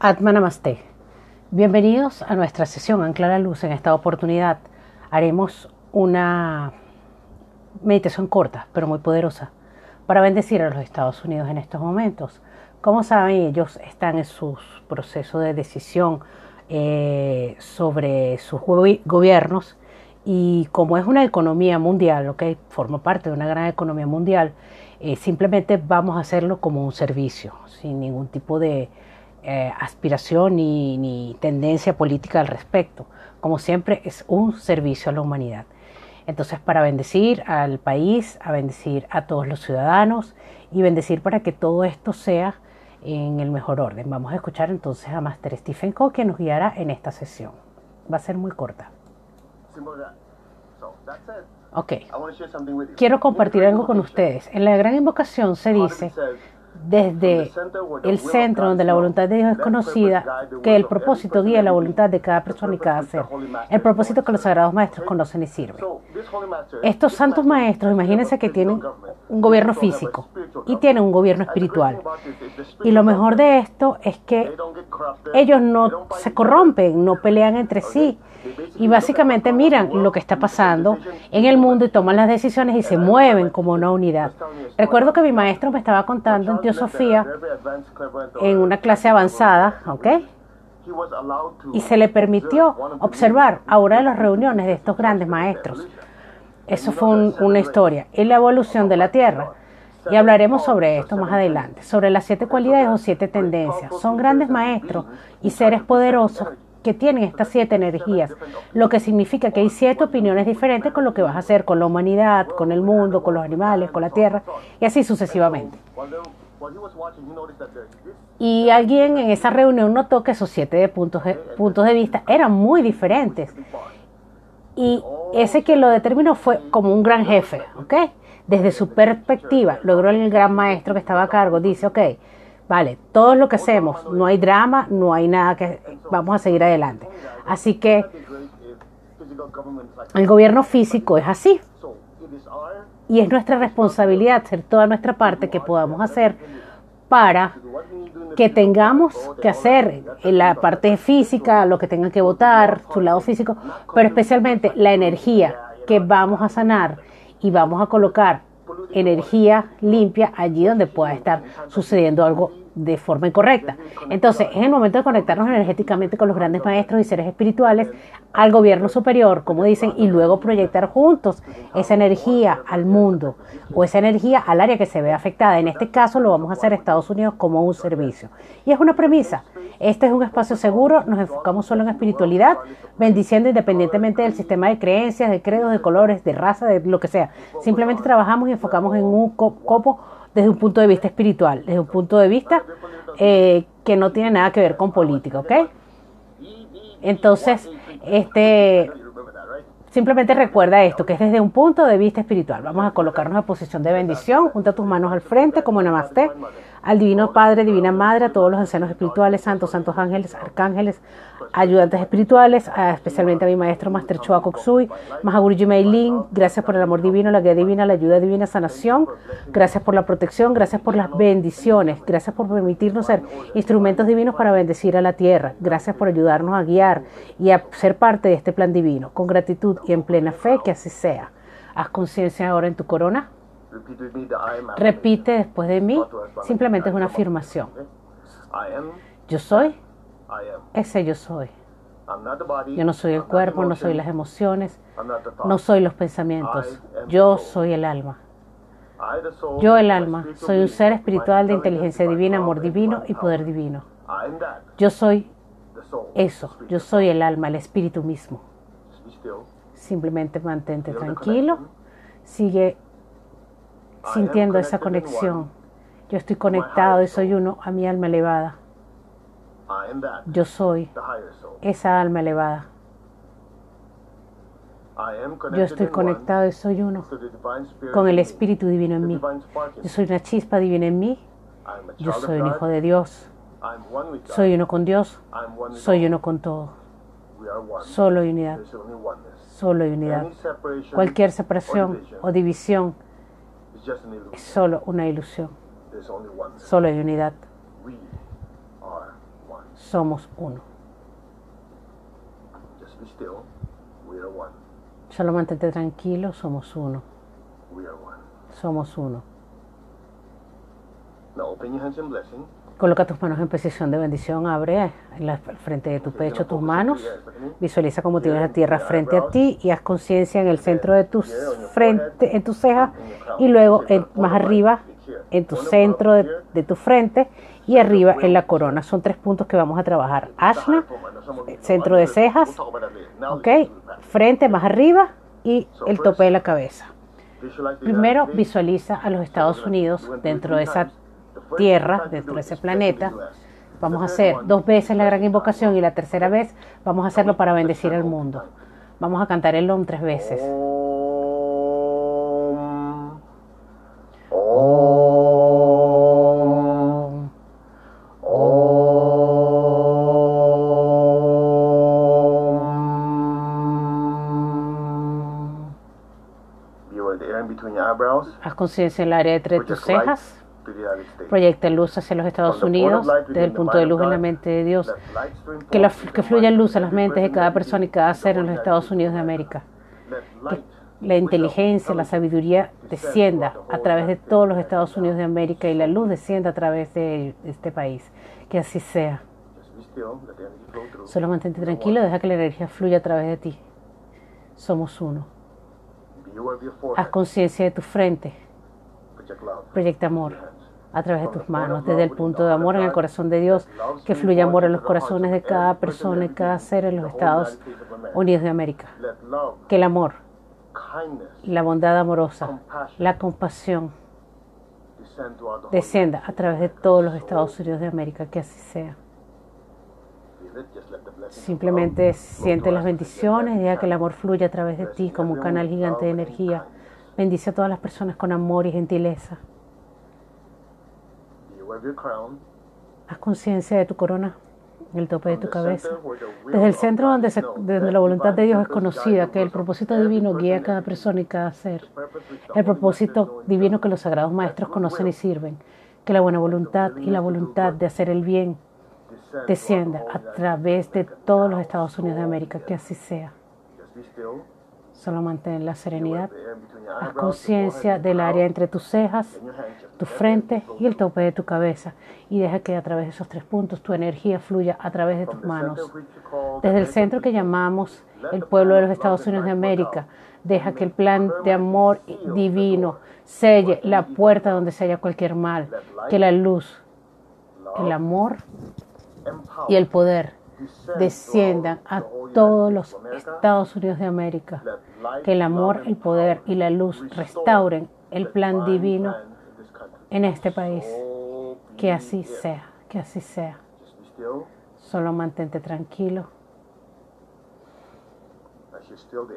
Atma Namaste. Bienvenidos a nuestra sesión Ancla la Luz. En esta oportunidad haremos una meditación corta, pero muy poderosa, para bendecir a los Estados Unidos en estos momentos. Como saben, ellos están en su proceso de decisión eh, sobre sus gobiernos y como es una economía mundial, que forma parte de una gran economía mundial, eh, simplemente vamos a hacerlo como un servicio, sin ningún tipo de eh, aspiración ni, ni tendencia política al respecto. Como siempre, es un servicio a la humanidad. Entonces, para bendecir al país, a bendecir a todos los ciudadanos y bendecir para que todo esto sea en el mejor orden. Vamos a escuchar entonces a Master Stephen Coe que nos guiará en esta sesión. Va a ser muy corta. Ok. Quiero compartir algo con ustedes. En la gran invocación se dice desde el centro donde la voluntad de Dios es conocida, que el propósito guía la voluntad de cada persona y cada ser. El propósito que los sagrados maestros conocen y sirven. Estos santos maestros, imagínense que tienen un gobierno físico y tienen un gobierno espiritual. Y lo mejor de esto es que ellos no se corrompen, no pelean entre sí, y básicamente miran lo que está pasando en el mundo y toman las decisiones y se mueven como una unidad. Recuerdo que mi maestro me estaba contando en Teosofía en una clase avanzada, ¿ok? Y se le permitió observar ahora las reuniones de estos grandes maestros. Eso fue una historia. Y la evolución de la Tierra. Y hablaremos sobre esto más adelante, sobre las siete cualidades o siete tendencias. Son grandes maestros y seres poderosos que tienen estas siete energías, lo que significa que hay siete opiniones diferentes con lo que vas a hacer con la humanidad, con el mundo, con los animales, con la tierra y así sucesivamente. Y alguien en esa reunión notó que esos siete puntos de, puntos de vista eran muy diferentes. Y ese que lo determinó fue como un gran jefe, ¿ok? Desde su perspectiva, logró el gran maestro que estaba a cargo, dice, ok, Vale, todo lo que hacemos, no hay drama, no hay nada que vamos a seguir adelante. Así que el gobierno físico es así. Y es nuestra responsabilidad hacer toda nuestra parte que podamos hacer para que tengamos que hacer en la parte física, lo que tengan que votar, su lado físico, pero especialmente la energía que vamos a sanar y vamos a colocar energía limpia allí donde pueda estar sucediendo algo de forma incorrecta. Entonces, es el momento de conectarnos energéticamente con los grandes maestros y seres espirituales, al gobierno superior, como dicen, y luego proyectar juntos esa energía al mundo o esa energía al área que se ve afectada. En este caso lo vamos a hacer Estados Unidos como un servicio. Y es una premisa. Este es un espacio seguro, nos enfocamos solo en espiritualidad, bendiciendo independientemente del sistema de creencias, de credos, de colores, de raza, de lo que sea. Simplemente trabajamos y enfocamos en un copo desde un punto de vista espiritual, desde un punto de vista eh, que no tiene nada que ver con política, ¿ok? Entonces, este, simplemente recuerda esto, que es desde un punto de vista espiritual. Vamos a colocarnos en posición de bendición, junta tus manos al frente como namaste al Divino Padre, Divina Madre, a todos los ancianos espirituales, santos, santos ángeles, arcángeles, ayudantes espirituales, especialmente a mi maestro Master Choa Koksui, Mahaguruji Meilin, gracias por el amor divino, la guía divina, la ayuda divina, sanación, gracias por la protección, gracias por las bendiciones, gracias por permitirnos ser instrumentos divinos para bendecir a la tierra, gracias por ayudarnos a guiar y a ser parte de este plan divino, con gratitud y en plena fe que así sea. Haz conciencia ahora en tu corona. Repite después de mí, simplemente es una afirmación. Yo soy, ese yo soy. Yo no soy el cuerpo, no soy las emociones, no soy los pensamientos. Yo soy el alma. Yo el alma, soy un ser espiritual de inteligencia divina, amor divino y poder divino. Yo soy eso, yo soy el alma, el espíritu mismo. Simplemente mantente tranquilo, sigue sintiendo esa conexión. Yo estoy conectado y soy uno a mi alma elevada. Yo soy esa alma elevada. Yo estoy conectado y soy uno con el Espíritu Divino en mí. Yo soy una chispa divina en mí. Yo soy un hijo de Dios. Soy uno con Dios. Soy uno con todo. Solo hay unidad. Solo hay unidad. Cualquier separación o división solo una ilusión. Solo hay unidad. somos uno. Solo mantente tranquilo, somos uno. Somos uno. Coloca tus manos en posición de bendición, abre la frente de tu pecho tus manos, visualiza cómo tienes la tierra frente a ti y haz conciencia en el centro de tus frente, en tus cejas y luego en- más arriba en tu centro de, de tu frente y arriba en la corona. Son tres puntos que vamos a trabajar. Ashna, centro de cejas, ok, frente más arriba y el tope de la cabeza. Primero visualiza a los Estados Unidos dentro de esa tierra, dentro de ese planeta. Vamos a hacer dos veces la gran invocación y la tercera vez vamos a hacerlo para bendecir al mundo. Vamos a cantar el OM tres veces. Om. Om. Om. Haz conciencia en el área entre tus cejas. Proyecta luz hacia los Estados Unidos, desde el punto de luz en la mente de Dios. Que, la- que fluya luz a las mentes de cada persona y cada ser en los Estados Unidos de América. Que la inteligencia, la sabiduría descienda a través de todos los Estados Unidos de América y la luz descienda a través de este país. Que así sea. Solo mantente tranquilo, deja que la energía fluya a través de ti. Somos uno. Haz conciencia de tu frente. Proyecta amor. A través de tus manos, desde el punto de amor en el corazón de Dios, que fluya amor en los corazones de cada persona y cada ser en los Estados Unidos de América. Que el amor, la bondad amorosa, la compasión descienda a través de todos los Estados Unidos de América. Que así sea. Simplemente siente las bendiciones, deja que el amor fluya a través de ti como un canal gigante de energía. Bendice a todas las personas con amor y gentileza. Haz conciencia de tu corona, en el tope de tu cabeza. Desde el centro donde, se- donde la voluntad de Dios es conocida, que el propósito divino guía a cada persona y cada ser. El propósito divino que los sagrados maestros conocen y sirven. Que la buena voluntad y la voluntad de hacer el bien descienda a través de todos los Estados Unidos de América. Que así sea. Solo mantén la serenidad. Eyebrows, the conciencia del área entre tus cejas, tu frente y el tope de tu cabeza. Y deja que a través de esos tres puntos tu energía fluya a través de tus manos. Desde el centro que llamamos el pueblo de los Estados Unidos de América, deja que el plan de amor divino selle la puerta donde se halla cualquier mal, que la luz, el amor y el poder desciendan a todos los. Estados Unidos de América, que el amor, el poder y la luz restauren el plan divino en este país. Que así sea, que así sea. Solo mantente tranquilo,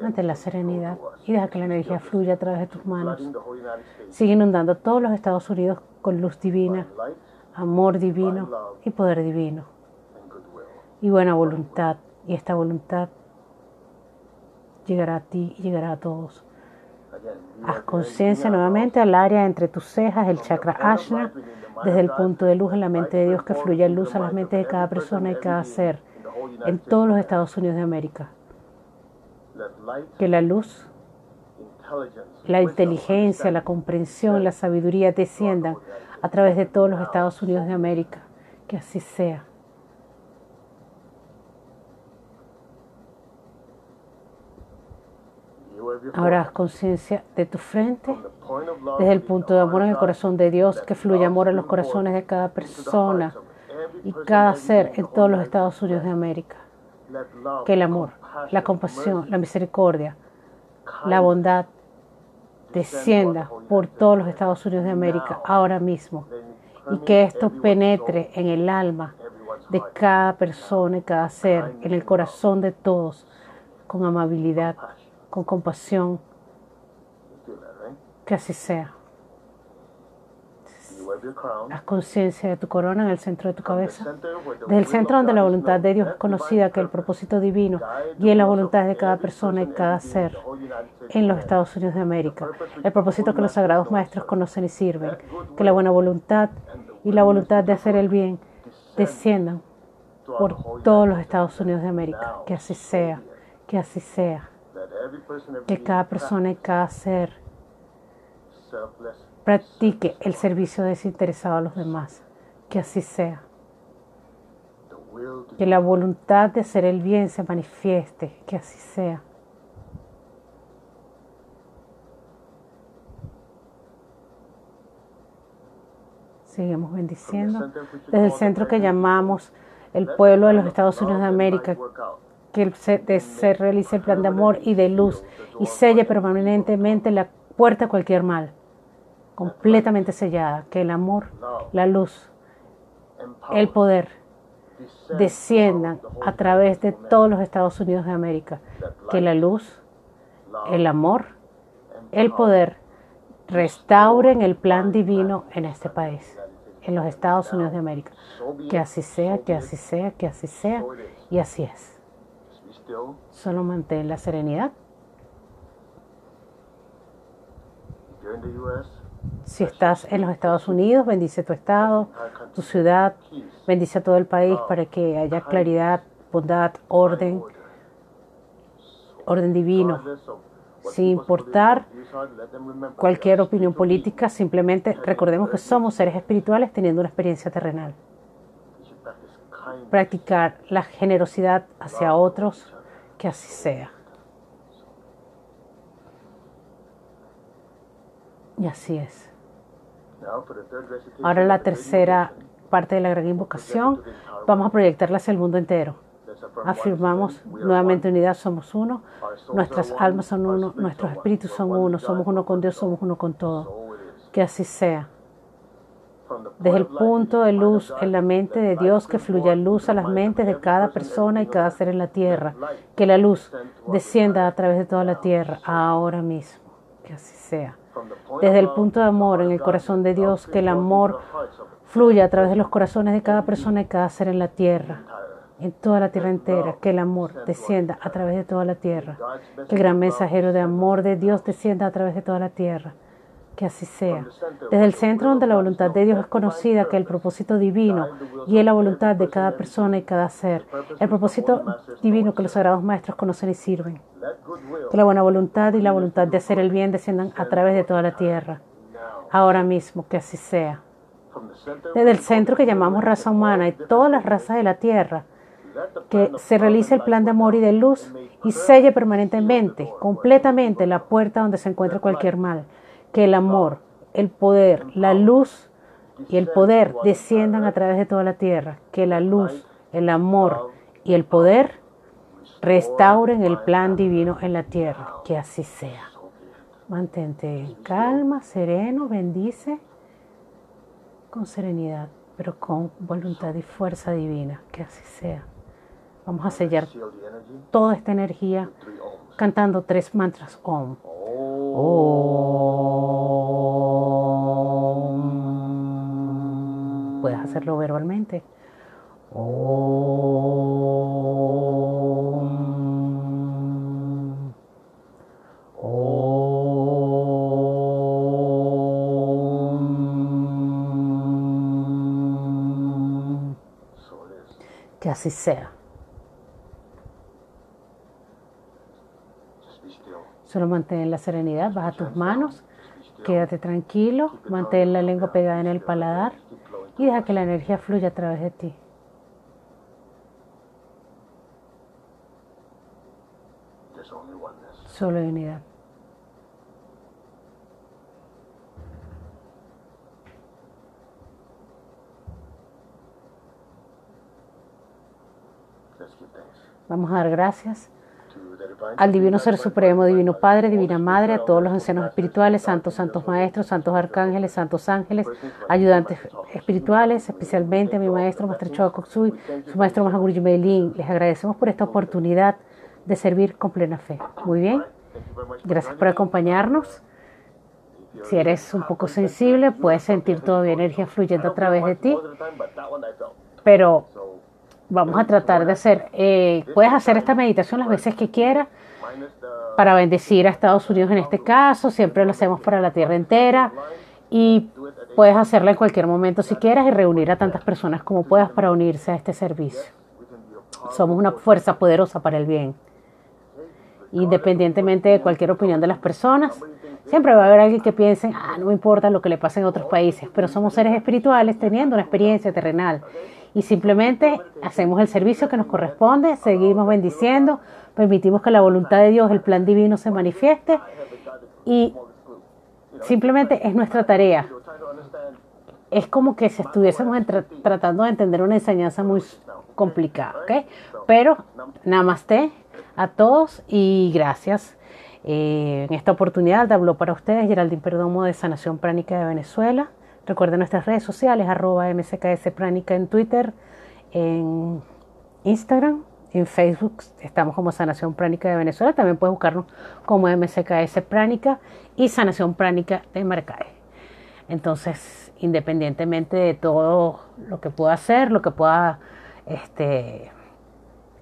mantén la serenidad y deja que la energía fluya a través de tus manos. Sigue inundando todos los Estados Unidos con luz divina, amor divino y poder divino y buena voluntad. Y esta voluntad llegará a ti y llegará a todos. Haz conciencia nuevamente al área entre tus cejas, el chakra Ashna, desde el punto de luz en la mente de Dios que fluya luz a las mentes de cada persona y cada ser en todos los Estados Unidos de América. Que la luz, la inteligencia, la comprensión, la sabiduría desciendan a través de todos los Estados Unidos de América. Que así sea. Ahora haz conciencia de tu frente, desde el punto de amor en el corazón de Dios, que love amor en los corazones de cada persona y cada ser en todos los Estados. Unidos de América. Que el amor, la compasión, la misericordia, la bondad descienda por todos los. Estados Unidos de América ahora mismo y que esto penetre en el alma de cada persona y cada ser, en el corazón de todos, con amabilidad. Con compasión, que así sea. Haz conciencia de tu corona en el centro de tu cabeza. Desde el centro donde la voluntad de Dios es conocida, que el propósito divino las course of voluntades de cada persona y cada ser en los. Estados Unidos de América. El propósito que los sagrados maestros conocen y sirven. Que la buena voluntad y la voluntad de hacer el bien desciendan por todos los Estados Unidos de América. Que así sea, que así sea. Que cada persona y cada ser practique el servicio desinteresado a los demás. Que así sea. Que la voluntad de hacer el bien se manifieste. Que así sea. Seguimos bendiciendo. Desde el centro que llamamos el pueblo de los Estados Unidos de América, que se, se realice el plan de amor y de luz y selle permanentemente la puerta a cualquier mal, completamente sellada, que el amor, la luz, el poder desciendan a través de todos los Estados Unidos de América, que la luz, el amor, el poder restauren el plan divino en este país en los Estados Unidos de América. Que así sea, que así sea, que así sea, y así es. Solo mantén la serenidad. Si estás en los Estados Unidos, bendice tu estado, tu ciudad, bendice a todo el país para que haya claridad, bondad, orden, orden divino sin importar cualquier opinión política, simplemente recordemos que somos seres espirituales teniendo una experiencia terrenal. Practicar la generosidad hacia otros, que así sea. Y así es. Ahora la tercera parte de la gran invocación, vamos a proyectarla hacia el mundo entero. Afirmamos nuevamente unidad, somos uno, nuestras almas son uno, nuestros espíritus son uno, somos uno con Dios, somos uno con todo. Que así sea. Desde el punto de luz en la mente de Dios, que fluya luz a las mentes de cada persona y cada ser en la tierra. Que la luz descienda a través de toda la tierra, ahora mismo. Que así sea. Desde el punto de amor en el corazón de Dios, que el amor fluya a través de los corazones de cada persona y cada ser en la tierra. En toda la tierra entera, que el amor descienda a través de toda la tierra, que el gran mensajero de amor de Dios descienda a través de toda la tierra, que así sea. Desde el centro donde la voluntad de Dios es conocida, que el propósito divino y la voluntad de cada persona y cada ser, el propósito divino que los sagrados maestros conocen y sirven, que la buena voluntad y la voluntad de hacer el bien desciendan a través de toda la tierra, ahora mismo, que así sea. Desde el centro que llamamos raza humana y todas las razas de la tierra, que se realice el plan de amor y de luz y selle permanentemente, completamente la puerta donde se encuentre cualquier mal. Que el amor, el poder, la luz y el poder desciendan a través de toda la tierra. Que la luz, el amor y el poder restauren el plan divino en la tierra. Que así sea. Mantente en calma, sereno, bendice con serenidad, pero con voluntad y fuerza divina. Que así sea. Vamos a sellar toda esta energía cantando tres mantras Om. Om. Hacerlo verbalmente. Om. Om. Que así sea. Solo mantén la serenidad, baja tus manos, quédate tranquilo, mantén la lengua pegada en el paladar y deja que la energía fluya a través de ti. Solo hay unidad. Vamos a dar gracias al Divino Ser Supremo, Divino Padre, Divina Madre, a todos los ancianos espirituales, santos, santos maestros, santos arcángeles, santos ángeles, ayudantes espirituales, especialmente a mi maestro, Maestro Choa Koksui, su maestro Mahaguru Meilin. Les agradecemos por esta oportunidad de servir con plena fe. Muy bien, gracias por acompañarnos. Si eres un poco sensible, puedes sentir todavía energía fluyendo a través de ti, pero vamos a tratar de hacer, eh, puedes hacer esta meditación las veces que quieras para bendecir a Estados Unidos en este caso, siempre lo hacemos para la tierra entera y puedes hacerla en cualquier momento si quieras y reunir a tantas personas como puedas para unirse a este servicio. somos una fuerza poderosa para el bien. Independientemente de cualquier opinión de las personas, siempre va a haber alguien que piense, ah, no me importa lo que le pase en otros países, pero somos seres espirituales teniendo una experiencia terrenal y simplemente hacemos el servicio que nos corresponde, seguimos bendiciendo, permitimos que la voluntad de Dios, el plan divino se manifieste y simplemente es nuestra tarea. Es como que si estuviésemos tratando de entender una enseñanza muy complicada, ¿ok? Pero namaste a todos y gracias. Eh, en esta oportunidad habló para ustedes Geraldine Perdomo de Sanación Pránica de Venezuela. Recuerden nuestras redes sociales, arroba MSKS Pránica en Twitter, en Instagram, en Facebook. Estamos como Sanación Pránica de Venezuela. También puedes buscarnos como MSKS Pránica y Sanación Pránica de Marcae. Entonces, independientemente de todo lo que pueda hacer, lo que pueda, este,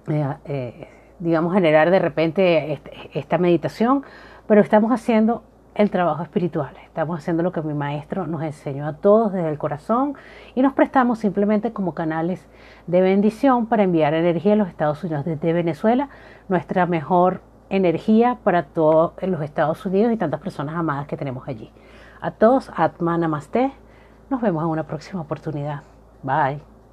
eh, eh, digamos, generar de repente este, esta meditación, pero estamos haciendo el trabajo espiritual. Estamos haciendo lo que mi maestro nos enseñó a todos desde el corazón y nos prestamos simplemente como canales de bendición para enviar energía a los Estados Unidos desde Venezuela, nuestra mejor energía para todos los Estados Unidos y tantas personas amadas que tenemos allí. A todos, Atma Namaste. Nos vemos en una próxima oportunidad. Bye.